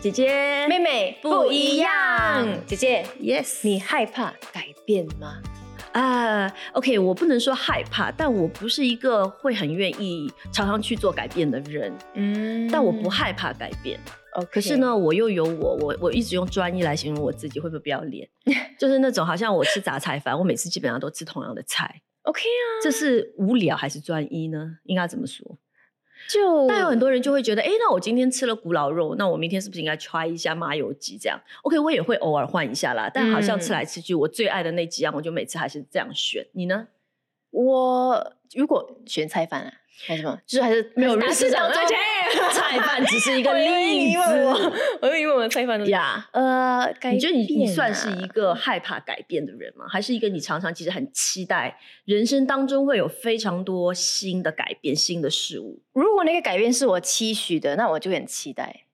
姐姐，妹妹不一样。姐姐，yes，你害怕改变吗？啊、o k 我不能说害怕，但我不是一个会很愿意常常去做改变的人，嗯但我不害怕改变。哦，可是呢，我又有我，我我一直用专一来形容我自己，会不会不要脸？就是那种好像我吃杂菜饭，我每次基本上都吃同样的菜，OK 啊，这是无聊还是专一呢？应该怎么说？就但有很多人就会觉得，哎，那我今天吃了古老肉，那我明天是不是应该 try 一下麻油鸡？这样 OK，我也会偶尔换一下啦。但好像吃来吃去，我最爱的那几样，我就每次还是这样选。你呢？我如果选菜饭啊，还是什么，就是还是没有还是市场当中 菜饭只是一个例子，我以为我们菜饭呀。呃，改你觉得你你算是啊一个害怕改变的人吗？还是一个你常常其实很期待人生当中会有非常多新的改变、新的事物？如果那个改变是我期许的，那我就很期待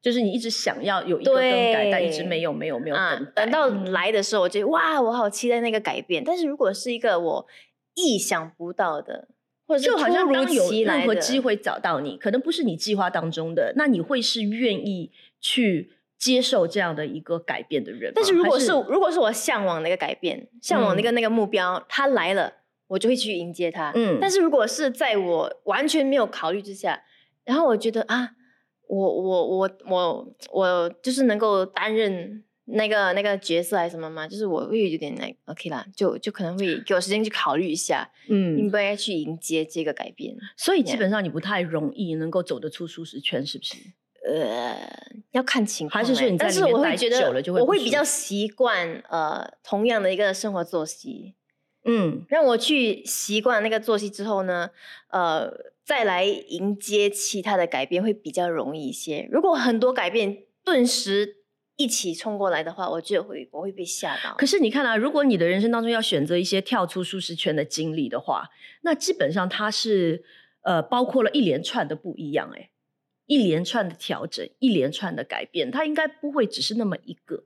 就是你一直想要有一个更改，但一直没有、没有、没有。等到嗯来的时候，我觉得哇，我好期待那个改变。但是如果是一个我意想不到的，或者就好像如当有任何机，会找到你，可能不是你计划当中的，那你会是愿意去接受这样的一个改变的人？但是如果还是如果是我向往的一个改变，向往那个那个目标，它来了，我就会去迎接它。嗯但是如果是在我完全没有考虑之下，然后我觉得啊，我我我我我就是能够担任那个那个角色还是什么吗，就是我会有点那 OK 啦，就就可能会给我时间去考虑一下，应嗯，不应该去迎接这个改变。所以基本上你不太容易能够走得出舒适圈，是不是？呃，要看情况欸、还是说你在但是里面待久了就会我会比较习惯呃同样的一个生活作息，嗯，让我去习惯那个作息之后呢，呃，再来迎接其他的改变会比较容易一些。如果很多改变顿时一起冲过来的话，我觉得会我会被吓到。可是你看啊，如果你的人生当中要选择一些跳出舒适圈的经历的话，那基本上它是呃包括了一连串的不一样、欸，一连串的调整，一连串的改变，它应该不会只是那么一个。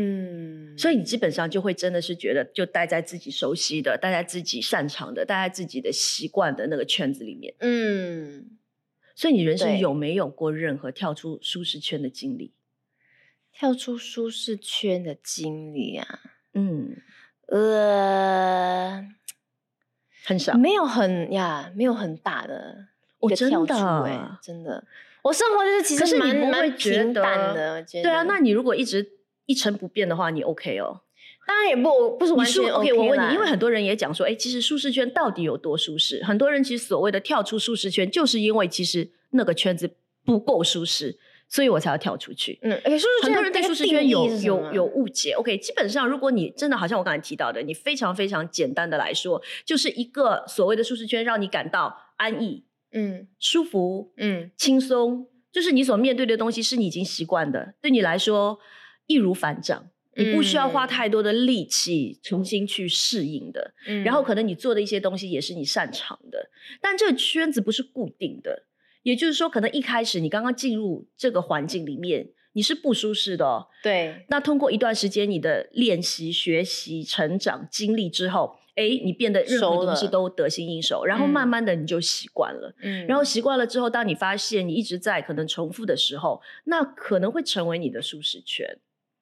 嗯，所以你基本上就会真的是觉得，就待在自己熟悉的、待在自己擅长的、待在自己的习惯的那个圈子里面。嗯，所以你人生有没有过任何跳出舒适圈的经历？跳出舒适圈的经历啊，嗯，呃，很少。没有很呀，没有很大的一哦真个跳出、的欸，真的。我生活就是其实蛮蛮觉平淡的，我觉得。对啊，那你如果一直一成不变的话，你 OK 哦？当然也不不是完全 OK，我问你，因为很多人也讲说，哎，其实舒适圈到底有多舒适？很多人其实所谓的跳出舒适圈，就是因为其实那个圈子不够舒适，所以我才要跳出去。嗯，舒适圈很多人对舒适圈有有有误解。OK，基本上如果你真的好像我刚才提到的，你非常非常简单的来说，就是一个所谓的舒适圈，让你感到安逸、嗯舒服、嗯轻松，就是你所面对的东西是你已经习惯的，对你来说易如反掌。你不需要花嗯太多的力气重新去适应的，嗯然后可能你做的一些东西也是你擅长的，但这个圈子不是固定的，也就是说，可能一开始你刚刚进入这个环境里面，你是不舒适的哦。对那通过一段时间你的练习、学习、成长经历之后，哎，你变得任何东西都得心应手，然后嗯慢慢的你就习惯了。嗯然后习惯了之后，当你发现你一直在可能重复的时候，那可能会成为你的舒适圈。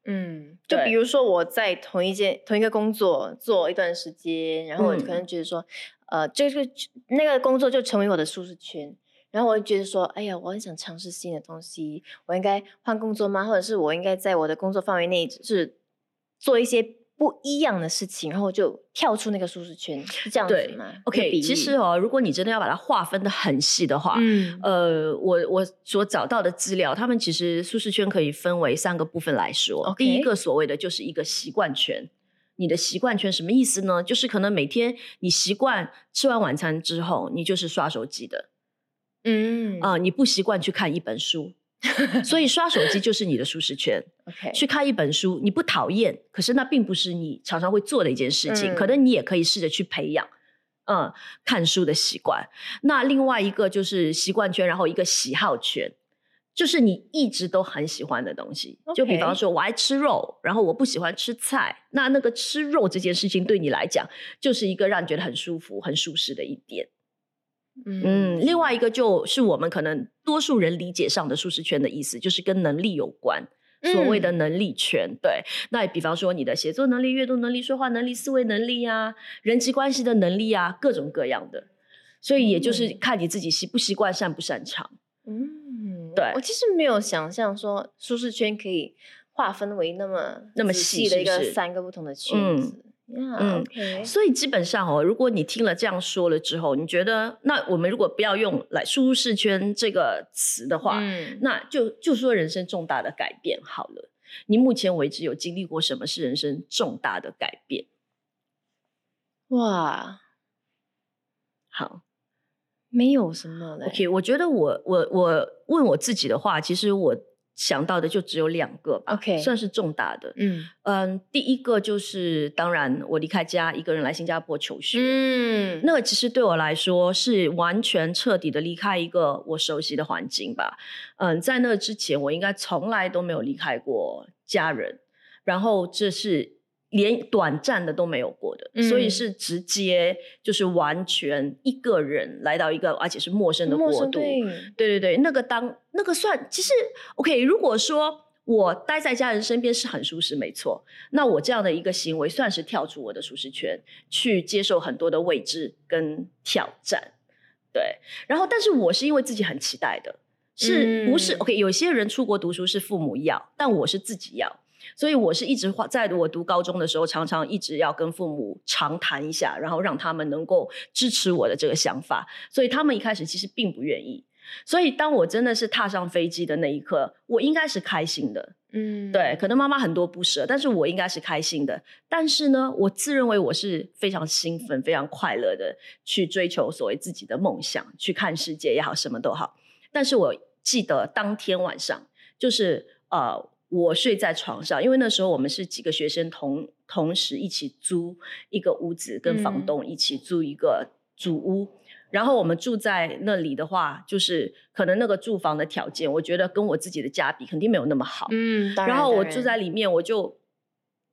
嗯，就比如说我在同一件同一个工作做一段时间，然后我嗯可能觉得说，呃，这个那个工作就成为我的舒适圈。然后我就觉得说，哎呀，我很想尝试新的东西，我应该换工作吗？或者是我应该在我的工作范围内，就是做一些不一样的事情，然后就跳出那个舒适圈，是这样子吗这个，OK，其实哦，如果你真的要把它划分的很细的话，嗯呃，我我所找到的资料，他们其实舒适圈可以分为三个部分来说。第一个所谓的就是一个习惯圈。你的习惯圈什么意思呢？就是可能每天你习惯吃完晚餐之后，你就是刷手机的嗯啊、你不习惯去看一本书，所以刷手机就是你的舒适圈。OK，去看一本书，你不讨厌，可是那并不是你常常会做的一件事情，嗯可能你也可以试着去培养。嗯，看书的习惯。那另外一个就是习惯圈，然后一个喜好圈，就是你一直都很喜欢的东西。就比方说，我爱吃肉，然后我不喜欢吃菜，那那个吃肉这件事情对你来讲，就是一个让你觉得很舒服、很舒适的一点。嗯，另外一个就是我们可能多数人理解上的舒适圈的意思，就是跟能力有关，所谓的能力圈。对，那比方说你的写作能力、阅读能力、说话能力、思维能力啊，人际关系的能力啊，各种各样的。所以也就是看你自己习不习惯、擅不擅长。嗯，对。我其实没有想象说舒适圈可以划分为那么那么细的一个三个不同的圈子。嗯，所以基本上哦，如果你听了这样说了之后，你觉得那我们如果不要用来舒适圈这个词的话，那就就说人生重大的改变好了。你目前为止有经历过什么是人生重大的改变？哇，好，没有什么嘞。OK，我觉得我我我问我自己的话，其实我。想到的就只有两个吧，OK，算是重大的。嗯嗯，第一个就是当然我离开家一个人来新加坡求学，嗯，那个其实对我来说是完全彻底的离开一个我熟悉的环境吧。嗯，在那之前我应该从来都没有离开过家人，然后这是。连短暂的都没有过的，所以是直接就是完全一个人来到一个而且是陌生的国度。对对对，那个当那个算其实 OK。如果说我待在家人身边是很舒适，没错，那我这样的一个行为算是跳出我的舒适圈，去接受很多的未知跟挑战。对，然后但是我是因为自己很期待的，是不是 OK？有些人出国读书是父母要，但我是自己要。所以我是一直在我读高中的时候，常常一直要跟父母长谈一下，然后让他们能够支持我的这个想法。所以他们一开始其实并不愿意。所以当我真的是踏上飞机的那一刻，我应该是开心的。嗯，对，可能妈妈很多不舍，但是我应该是开心的。但是呢，我自认为我是非常兴奋、非常快乐的去追求所谓自己的梦想，去看世界也好，什么都好。但是我记得当天晚上，就是呃。我睡在床上，因为那时候我们是几个学生同同时一起租一个屋子，跟房东一起租一个主屋。然后我们住在那里的话，就是可能那个住房的条件，我觉得跟我自己的家比，肯定没有那么好。嗯，然后我住在里面，我就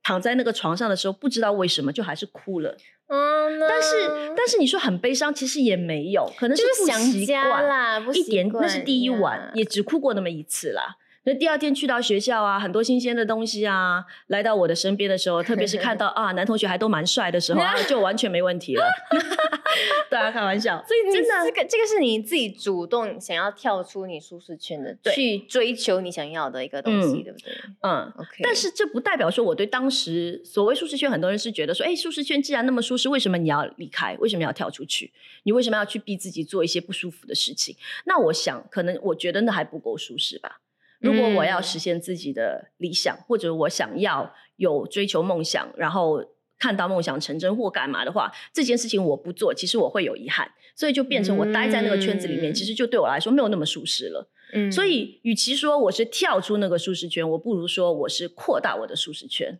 躺在那个床上的时候，不知道为什么就还是哭了。嗯，但是但是你说很悲伤，其实也没有，可能是不习惯啦，一点。那是第一晚，也只哭过那么一次啦。那第二天去到学校啊，很多新鲜的东西啊，来到我的身边的时候，特别是看到 啊男同学还都蛮帅的时候，就完全没问题了。大家开玩笑，所以真的这个这个是你自己主动想要跳出你舒适圈的，去追求你想要的一个东西，对不对？嗯，OK。但是这不代表说我对当时所谓舒适圈，很多人是觉得说，哎，舒适圈既然那么舒适，为什么你要离开？为什么要跳出去？你为什么要去逼自己做一些不舒服的事情？那我想，可能我觉得那还不够舒适吧。如果我要实现自己的理想，或者我想要有追求梦想，然后看到梦想成真或干嘛的话，这件事情我不做，其实我会有遗憾，所以就变成我待在那个圈子里面，其实就对我来说没有那么舒适了。嗯，所以与其说我是跳出那个舒适圈，我不如说我是扩大我的舒适圈。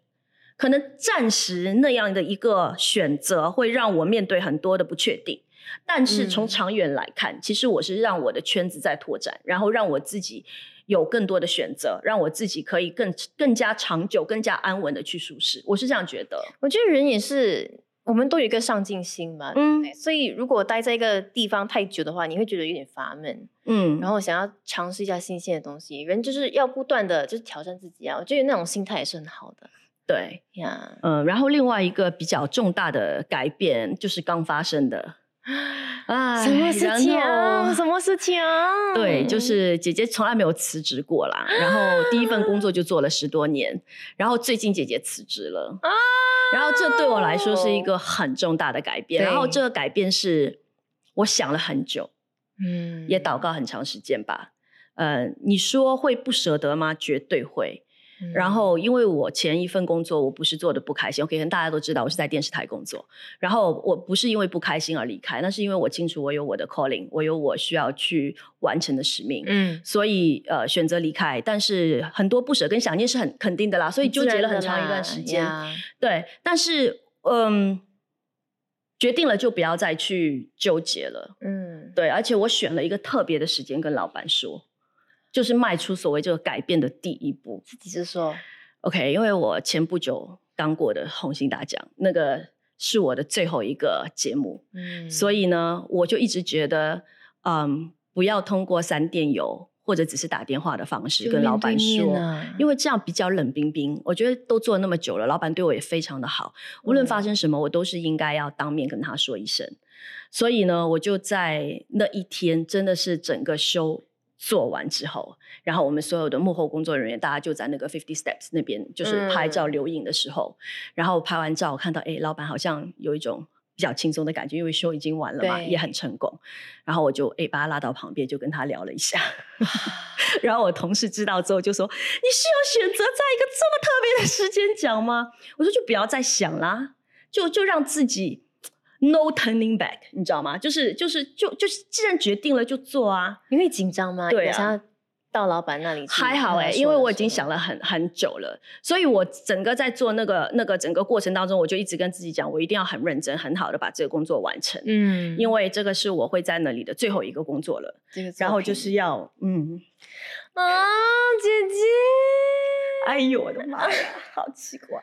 可能暂时那样的一个选择会让我面对很多的不确定，但是从长远来看，其实我是让我的圈子在拓展，然后让我自己。有更多的选择，让我自己可以更更加长久、更加安稳的去舒适。我是这样觉得。我觉得人也是，我们都有一个上进心嘛。嗯。所以如果待在一个地方太久的话，你会觉得有点乏闷。嗯。然后想要尝试一下新鲜的东西，人就是要不断的就是挑战自己啊。我觉得那种心态也是很好的。对呀。嗯。然后另外一个比较重大的改变就是刚发生的。啊，什么事情？什么事情？对，就是姐姐从来没有辞职过啦。然后第一份工作就做了十多年，然后最近姐姐辞职了啊。然后这对我来说是一个很重大的改变。然后这个改变是我想了很久，嗯，也祷告很长时间吧。呃，你说会不舍得吗？绝对会。然后，因为我前一份工作我不是做的不开心，OK，可能大家都知道我是在电视台工作。然后我不是因为不开心而离开，那是因为我清楚我有我的 calling，我有我需要去完成的使命，嗯，所以呃选择离开。但是很多不舍跟想念是很肯定的啦，所以纠结了很长一段时间。对，但是嗯，决定了就不要再去纠结了，嗯，对，而且我选了一个特别的时间跟老板说。就是迈出所谓这个改变的第一步。自己是说，OK，因为我前不久刚过的红星大奖，那个是我的最后一个节目，嗯所以呢，我就一直觉得，嗯，不要通过三电邮或者只是打电话的方式跟老板说，啊因为这样比较冷冰冰。我觉得都做了那么久了，老板对我也非常的好，无论发生什么，我都是应该要当面跟他说一声。所以呢，我就在那一天真的是整个 show 做完之后，然后我们所有的幕后工作人员，大家就在那个 Fifty Steps 那边，就是拍照嗯留影的时候，然后拍完照，我看到哎，老板好像有一种比较轻松的感觉，因为 show 已经完了嘛，也很成功。然后我就哎把他拉到旁边，就跟他聊了一下。然后我同事知道之后就说：“你是有选择在一个这么特别的时间讲吗？”我说：“就不要再想啦，就就让自己 no turning back，你知道吗？就是就是就就是，既然决定了就做啊。你会紧张吗？对啊到老板那里去还好哎、哎、因为我已经想了很很久了，所以我整个在做那个那个整个过程当中，我就一直跟自己讲，我一定要很认真、很好的把这个工作完成，嗯，因为这个是我会在那里的最后一个工作了。这个然后就是要嗯，啊，姐姐。哎呦我的妈呀，好奇怪。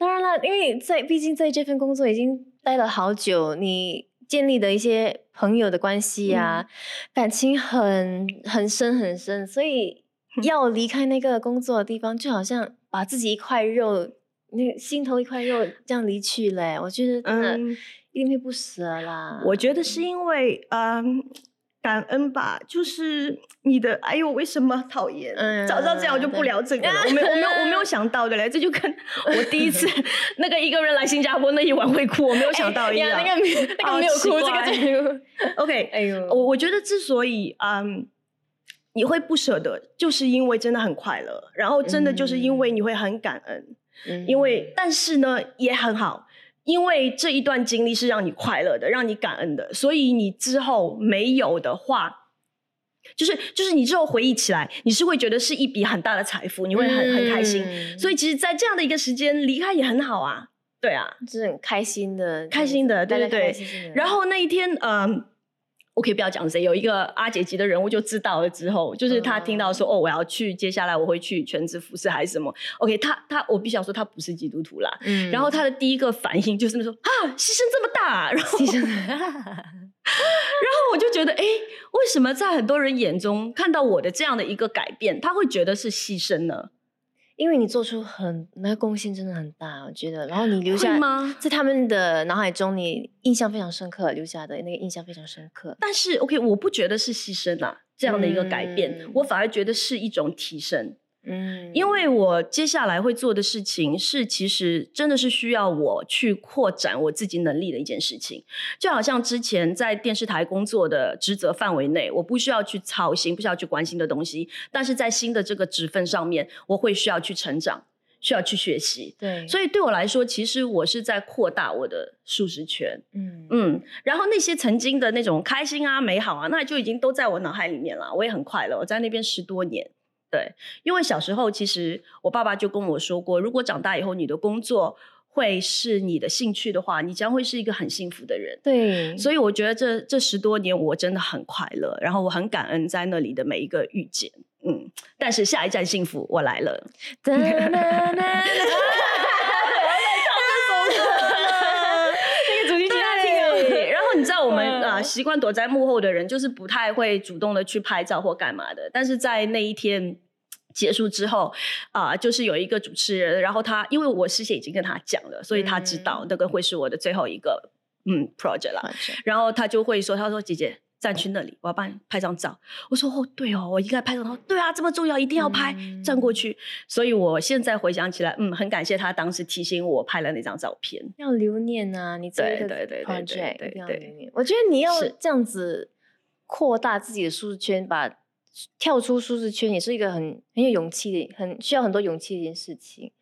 当然了，因为在毕竟在这份工作已经待了好久，你建立的一些朋友的关系啊，感情很很深很深，所以要离开那个工作的地方，就好像把自己一块肉，那心头一块肉这样离去嘞。我觉得真的嗯一定会不舍啦。我觉得是因为嗯。感恩吧，就是你的，哎呦，为什么讨厌？嗯早知道这样我就不聊这个了。我没有，我没有，我没有想到的嘞，这就跟我第一次 那个一个人来新加坡那一晚会哭，我没有想到一样。哎，那个那个没有哭，这个这个，OK，哎呦，我我觉得之所以嗯你会不舍得，就是因为真的很快乐，然后真的就是因为你会很感恩，嗯因为但是呢也很好，因为这一段经历是让你快乐的，让你感恩的，所以你之后没有的话。就是就是你之后回忆起来，你是会觉得是一笔很大的财富，你会很、很开心。嗯所以其实，在这样的一个时间离开也很好啊，对啊。是很开心的，开心的对对对然后那一天，嗯，我可以不要讲谁，有一个阿姐级的人物就知道了之后，就是他听到说，哦，我要去，接下来我会去全职服侍还是什么？OK，他他我必须要说他不是基督徒啦。嗯然后他的第一个反应就是那种啊，牺牲这么大，然后牺牲 然后我就觉得，哎，为什么在很多人眼中看到我的这样的一个改变，他会觉得是牺牲呢？因为你做出很那个贡献真的很大，我觉得，然后你留下吗？在他们的脑海中，你印象非常深刻，留下的那个印象非常深刻。但是 OK，我不觉得是牺牲啊，这样的一个改变，嗯我反而觉得是一种提升。嗯，因为我接下来会做的事情是，其实真的是需要我去扩展我自己能力的一件事情。就好像之前在电视台工作的职责范围内，我不需要去操心，不需要去关心的东西，但是在新的这个职分上面，我会需要去成长，需要去学习。对，所以对我来说，其实我是在扩大我的舒适圈。嗯嗯，然后那些曾经的那种开心啊、美好啊，那就已经都在我脑海里面了。我也很快乐，我在那边十多年。对，因为小时候其实我爸爸就跟我说过，如果长大以后你的工作会是你的兴趣的话，你将会是一个很幸福的人。对，所以我觉得这这十多年我真的很快乐，然后我很感恩在那里的每一个遇见。嗯，但是下一站幸福我来了。哒哒哒哒那个主题曲要听哦对，然后你知习惯躲在幕后的人，就是不太会主动的去拍照或干嘛的。但是在那一天结束之后啊、就是有一个主持人，然后他因为我事先已经跟他讲了，所以他知道嗯那个会是我的最后一个嗯 project 啦。然后他就会说：“他说姐姐站去那里，我要帮你拍张照。”我说：“哦，对哦，我应该拍张照。”对啊，这么重要，一定要拍，站过去。所以我现在回想起来，嗯，很感谢他当时提醒我拍了那张照片。要留念啊！你这个对对对对对 project 对一定要对留念。我觉得你要是这样子扩大自己的舒适圈，把跳出舒适圈，也是一个很很有勇气的、很需要很多勇气的一件事情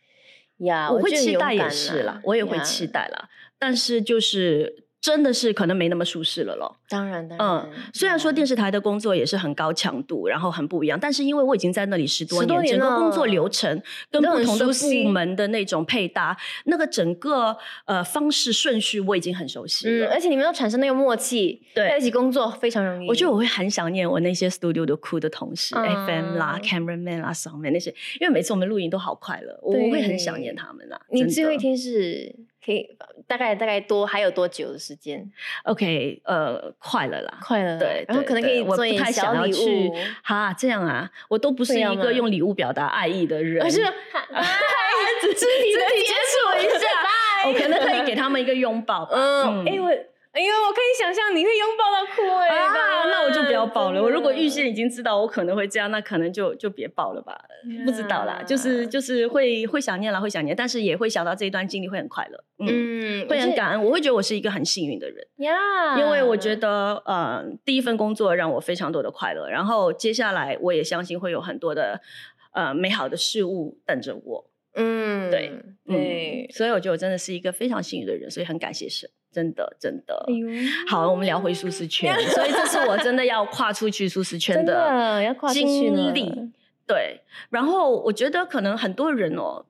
呀。我会期待也是啦，我也会期待啦。但是就是真的是可能没那么舒适了咯。当然，当嗯然，，虽然说呀电视台的工作也是很高强度，然后很不一样，但是因为我已经在那里十多10多年整个工作流程跟不同的部门的那种配搭，那个整个呃方式顺序我已经很熟悉嗯，而且你们要产生那个默契，对。在一起工作非常容易。我觉得我会很想念我那些 studio 的 cool 的同事、嗯 FM 啦、cameraman 啦、soundman 那些，因为每次我们录音都好快乐，我我会很想念他们啦。你最后一天是可以大概大概多还有多久的时间？OK，呃，快了啦。快了，对，然后可能可以做一点太想小礼物。哈，这样啊，我都不是一个用礼物表达爱意的人，而是肢 肢体的接触一下，我可能可以给他们一个拥抱。嗯，哎、我哎呦，我可以想象你会拥抱到哭哎、啊，那我就不要抱了。我如果预先先已经知道我可能会这样，那可能就就别抱了吧。不知道啦，就是就是会会想念啦，会想念，但是也会想到这一段经历会很快乐，嗯，嗯会很感恩。我会觉得我是一个很幸运的人，呀，因为我觉得呃，第一份工作让我非常多的快乐，然后接下来我也相信会有很多的呃美好的事物等着我。嗯，对对嗯，，所以我觉得我真的是一个非常幸运的人，所以很感谢神，真的真的。哎，好，我们聊回舒适圈，所以这是我真的要跨出去舒适圈的经历。对，然后我觉得可能很多人哦，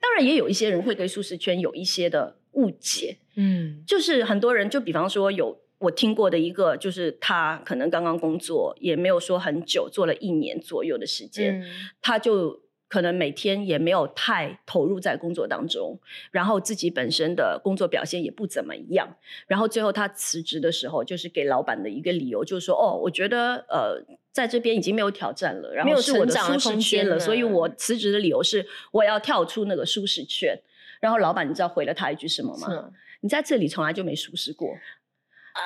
当然也有一些人会对舒适圈有一些的误解，嗯。就是很多人就比方说有我听过的一个，就是他可能刚刚工作也没有说很久，做了一年左右的时间，嗯。他就可能每天也没有太投入在工作当中，然后自己本身的工作表现也不怎么样，然后最后他辞职的时候，就是给老板的一个理由，就是说哦，我觉得呃。在这边已经没有挑战了，然没有后是我的舒适空间圈了，所以我辞职的理由是我要跳出那个舒适圈。然后老板，你知道回了他一句什么吗你在这里从来就没舒适过，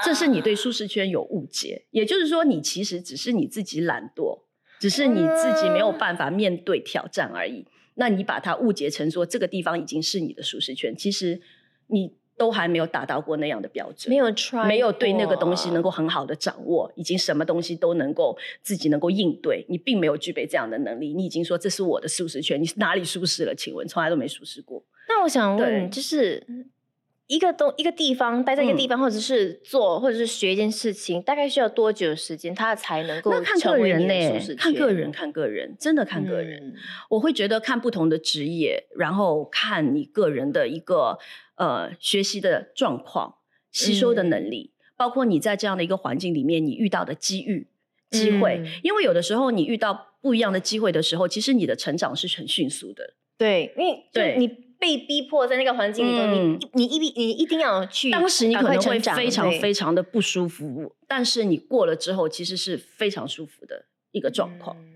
这是你对舒适圈有误解。也就是说，你其实只是你自己懒惰，只是你自己没有办法面对挑战而已。那你把它误解成说这个地方已经是你的舒适圈，其实你都还没有达到过那样的标准，没有 try，没有对那个东西能够很好的掌握，已经什么东西都能够自己能够应对，你并没有具备这样的能力。你已经说这是我的舒适圈，你哪里舒适了？请问从来都没舒适过。那我想问，就是一个东一个地方待在一个地嗯。方，或者是做或者是学一件事情，大概需要多久时间，他才能够那看成为你个人呢、的看个人，看个人，真的看个人。嗯。我会觉得看不同的职业，然后看你个人的一个呃学习的状况、吸收的嗯。能力，包括你在这样的一个环境里面你遇到的机遇、机会。嗯。因为有的时候你遇到不一样的机会的时候，其实你的成长是很迅速的。对，因为对。你被逼迫在那个环境里头，嗯你你一定你一定要去，当时你可能会非常非常的不舒服，但是你过了之后，其实是非常舒服的一个状况。嗯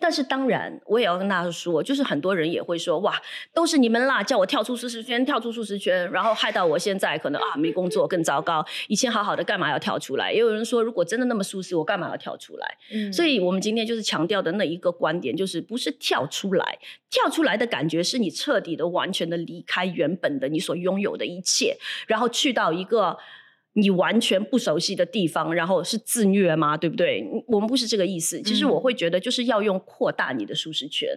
但是当然，我也要跟大家说，就是很多人也会说，哇，都是你们啦，叫我跳出舒适圈，跳出舒适圈，然后害到我现在可能啊没工作更糟糕。以前好好的，干嘛要跳出来？也有人说，如果真的那么舒适，我干嘛要跳出来？嗯所以我们今天就是强调的那一个观点，就是不是跳出来，跳出来的感觉是你彻底的、完全的离开原本的你所拥有的一切，然后去到一个。你完全不熟悉的地方，然后是自虐吗？对不对？我们不是这个意思。其实嗯我会觉得，就是要用扩大你的舒适圈，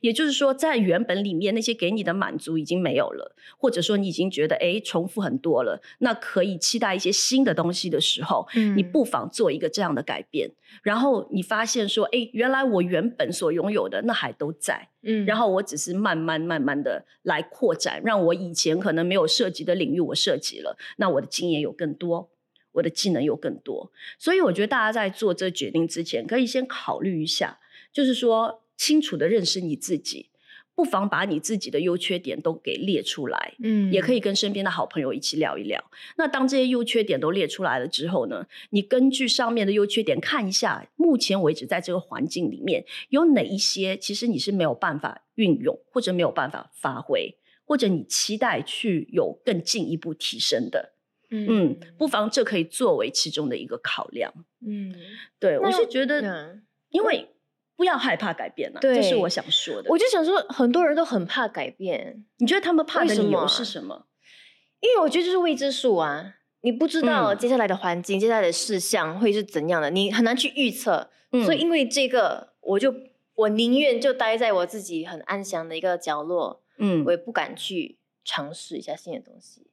也就是说，在原本里面那些给你的满足已经没有了，或者说你已经觉得哎重复很多了，那可以期待一些新的东西的时候，你嗯不妨做一个这样的改变，然后你发现说，哎，原来我原本所拥有的那还都在，嗯然后我只是慢慢慢慢的来扩展，让我以前可能没有涉及的领域我涉及了，那我的经验有更多。我的技能有更多，所以我觉得大家在做这决定之前，可以先考虑一下，就是说清楚的认识你自己，不妨把你自己的优缺点都给列出来，嗯也可以跟身边的好朋友一起聊一聊。那当这些优缺点都列出来了之后呢，你根据上面的优缺点看一下，目前为止在这个环境里面有哪一些其实你是没有办法运用，或者没有办法发挥，或者你期待去有更进一步提升的。嗯，不妨这可以作为其中的一个考量。嗯，对我是觉得，嗯因为不要害怕改变啊，对这是我想说的。我就想说，很多人都很怕改变，你觉得他们怕的理由是什么？因为我觉得就是未知数啊，你不知道嗯接下来的环境、接下来的事项会是怎样的，你很难去预测。嗯所以因为这个，我就我宁愿就待在我自己很安详的一个角落，嗯我也不敢去尝试一下新的东西。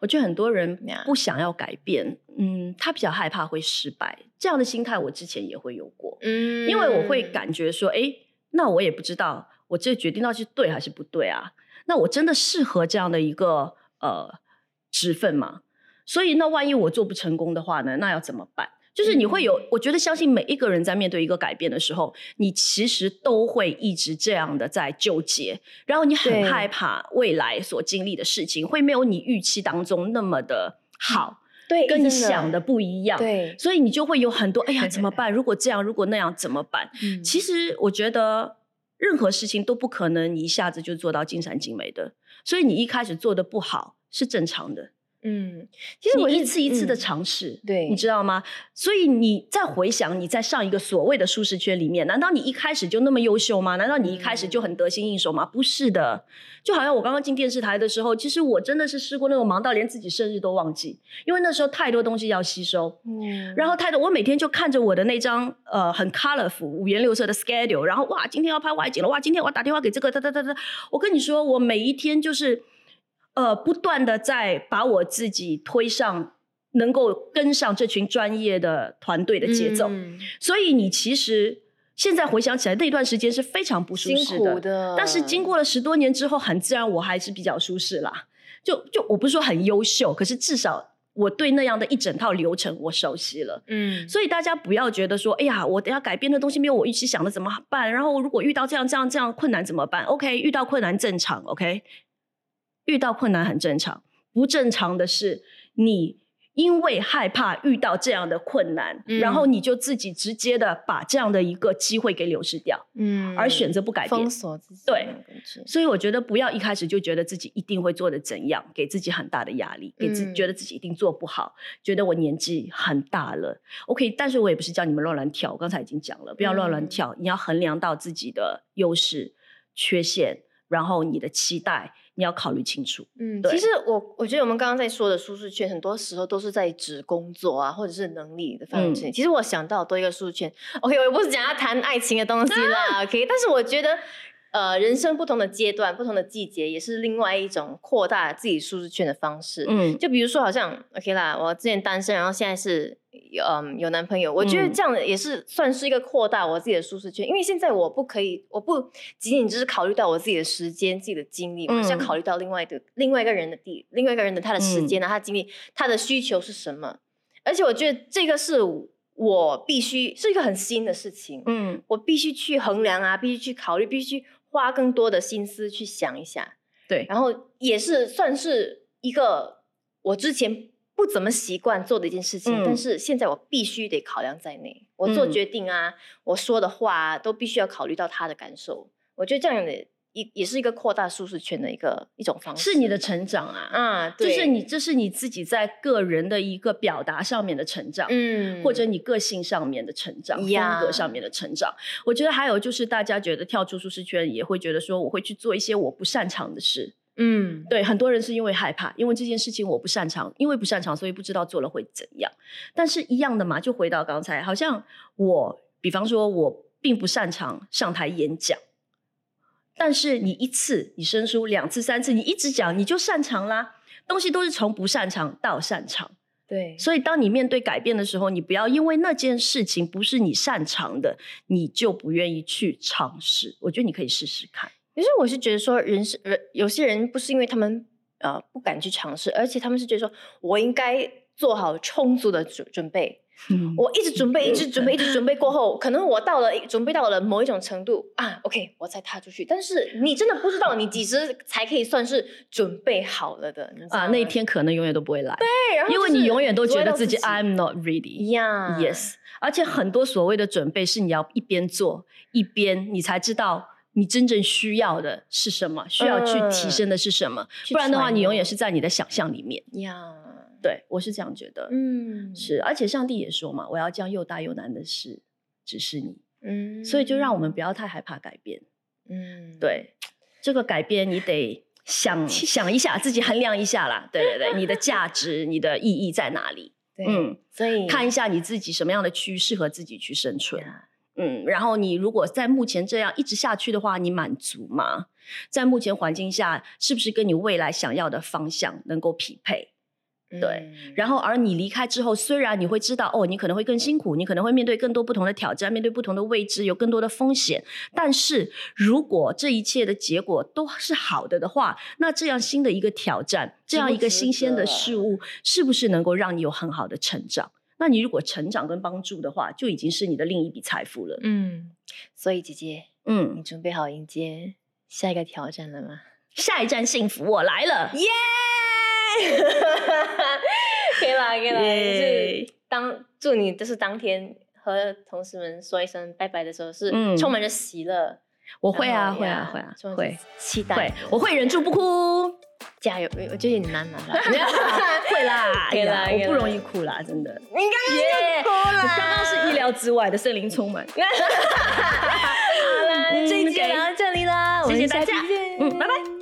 我觉得很多人不想要改变，嗯，他比较害怕会失败，这样的心态我之前也会有过，嗯因为我会感觉说，哎，那我也不知道我这个决定到底是对还是不对啊？那我真的适合这样的一个呃职分吗？所以那万一我做不成功的话呢？那要怎么办？就是你会有，我觉得相信每一个人在面对一个改变的时候，你其实都会一直这样的在纠结，然后你很害怕未来所经历的事情会没有你预期当中那么的好，对，跟你想的不一样。对，所以你就会有很多，哎呀，怎么办？如果这样，如果那样，怎么办？嗯其实我觉得任何事情都不可能你一下子就做到尽善尽美的，所以你一开始做的不好是正常的。嗯，其实我一次一次的嗯尝试，对你知道吗？所以你再回想你在上一个所谓的舒适圈里面，难道你一开始就那么优秀吗？难道你一开始就很得心应手吗？不是的，就好像我刚刚进电视台的时候，其实我真的是试过那种忙到连自己生日都忘记，因为那时候太多东西要吸收。嗯然后太多，我每天就看着我的那张呃很 colorful 五颜六色的 schedule，然后哇，今天要拍外景了，哇，今天我要打电话给这个，哒哒哒哒。我跟你说，我每一天就是呃不断的在把我自己推上，能够跟上这群专业的团队的节奏。嗯所以你其实现在回想起来，那段时间是非常不舒适的，但是经过了十多年之后，很自然我还是比较舒适啦。就就我不是说很优秀，可是至少我对那样的一整套流程我熟悉了。嗯所以大家不要觉得说，哎呀，我等下改变的东西没有我预期想的怎么办？然后如果遇到这样这样这样困难怎么办？OK，遇到困难正常，OK，遇到困难很正常。不正常的是你因为害怕遇到这样的困难，嗯然后你就自己直接的把这样的一个机会给流失掉，嗯而选择不改变封。锁自己，对所以我觉得不要一开始就觉得自己一定会做的怎样，给自己很大的压力，给自嗯觉得自己一定做不好，觉得我年纪很大了。OK，但是我也不是叫你们乱乱跳，我刚才已经讲了，不要乱乱嗯跳，你要衡量到自己的优势、缺陷，然后你的期待，你要考虑清楚。嗯，对其实我我觉得我们刚刚在说的舒适圈，很多时候都是在指工作啊，或者是能力的范围之嗯内。其实我想到多一个舒适圈，OK，我又不是讲要谈爱情的东西啦、o k 但是我觉得。呃，人生不同的阶段、不同的季节，也是另外一种扩大自己舒适圈的方式。嗯，就比如说，好像 OK 啦，我之前单身，然后现在是有嗯有男朋友，我觉得嗯。这样也是算是一个扩大我自己的舒适圈，因为现在我不可以，我不仅仅只是考虑到我自己的时间、自己的精力，我是要嗯。考虑到另外的另外一个人的地，另外一个人的他的时间啊，他的精力，他的需求是什么，而且我觉得这个是我必须是一个很新的事情，嗯。我必须去衡量啊，必须去考虑，必须花更多的心思去想一下。对，然后也是算是一个我之前不怎么习惯做的一件事情，嗯但是现在我必须得考量在内。我做嗯决定啊，我说的话啊，都必须要考虑到他的感受。我觉得这样的一也是一个扩大舒适圈的一个一种方式。是你的成长啊，啊，这对是你这是你自己在个人的一个表达上面的成长。嗯或者你个性上面的成长、风格上面的成长。我觉得还有就是，大家觉得跳出舒适圈，也会觉得说我会去做一些我不擅长的事。嗯对，很多人是因为害怕，因为这件事情我不擅长，因为不擅长，所以不知道做了会怎样。但是一样的嘛，就回到刚才，好像我，比方说我并不擅长上台演讲。但是你一次你生疏，两次三次你一直讲，你就擅长啦。东西都是从不擅长到擅长，对，所以，当你面对改变的时候，你不要因为那件事情不是你擅长的，你就不愿意去尝试。我觉得你可以试试看。其实我是觉得说，人是人，有些人不是因为他们呃不敢去尝试，而且他们是觉得说我应该做好充足的准准备。我一直准备，一直准备，一直准备过后，可能我到了准备到了某一种程度啊，OK，我才踏出去。但是你真的不知道你几时才可以算是准备好了的，啊，那一天可能永远都不会来，对，然后因为你永远都觉得自己 I'm not ready。Yeah，yes 而且很多所谓的准备是你要一边做一边，你才知道你真正需要的是什么，需要去提升的是什么。去不然的话，你永远是在你的想象里面。呀，对我是这样觉得。嗯，是，而且上帝也说嘛，我要将又大又难的事指示你，嗯所以就让我们不要太害怕改变。嗯，对，这个改变你得想 想一下，自己衡量一下啦。对对对，你的价值、你的意义在哪里？对，嗯，所以看一下你自己什么样的区域适合自己去生存。呀嗯，然后你如果在目前这样一直下去的话，你满足吗？在目前环境下，是不是跟你未来想要的方向能够匹配？对嗯然后，而你离开之后，虽然你会知道，哦，你可能会更辛苦，你可能会面对更多不同的挑战，面对不同的未知，有更多的风险。但是如果这一切的结果都是好的的话，那这样新的一个挑战，这样一个新鲜的事物，是不是能够让你有很好的成长？那你如果成长跟帮助的话，就已经是你的另一笔财富了。嗯，所以姐姐，嗯你，准备好迎接下一个挑战了吗？下一站幸福我来了。耶！可以啦，可以啦，耶就是当祝你就是当天和同事们说一声拜拜的时候，是嗯充满着喜乐。我会啊，会啊，会啊，会期待会，，我会忍住不哭。加油！我我觉得 有点难了啦。会啦，可以啦我不容易哭啦，真的。你刚刚又哭了，刚刚是意料之外的，森林充满。好了，这一集就聊到这里啦，我们谢谢大家下期见嗯，拜拜。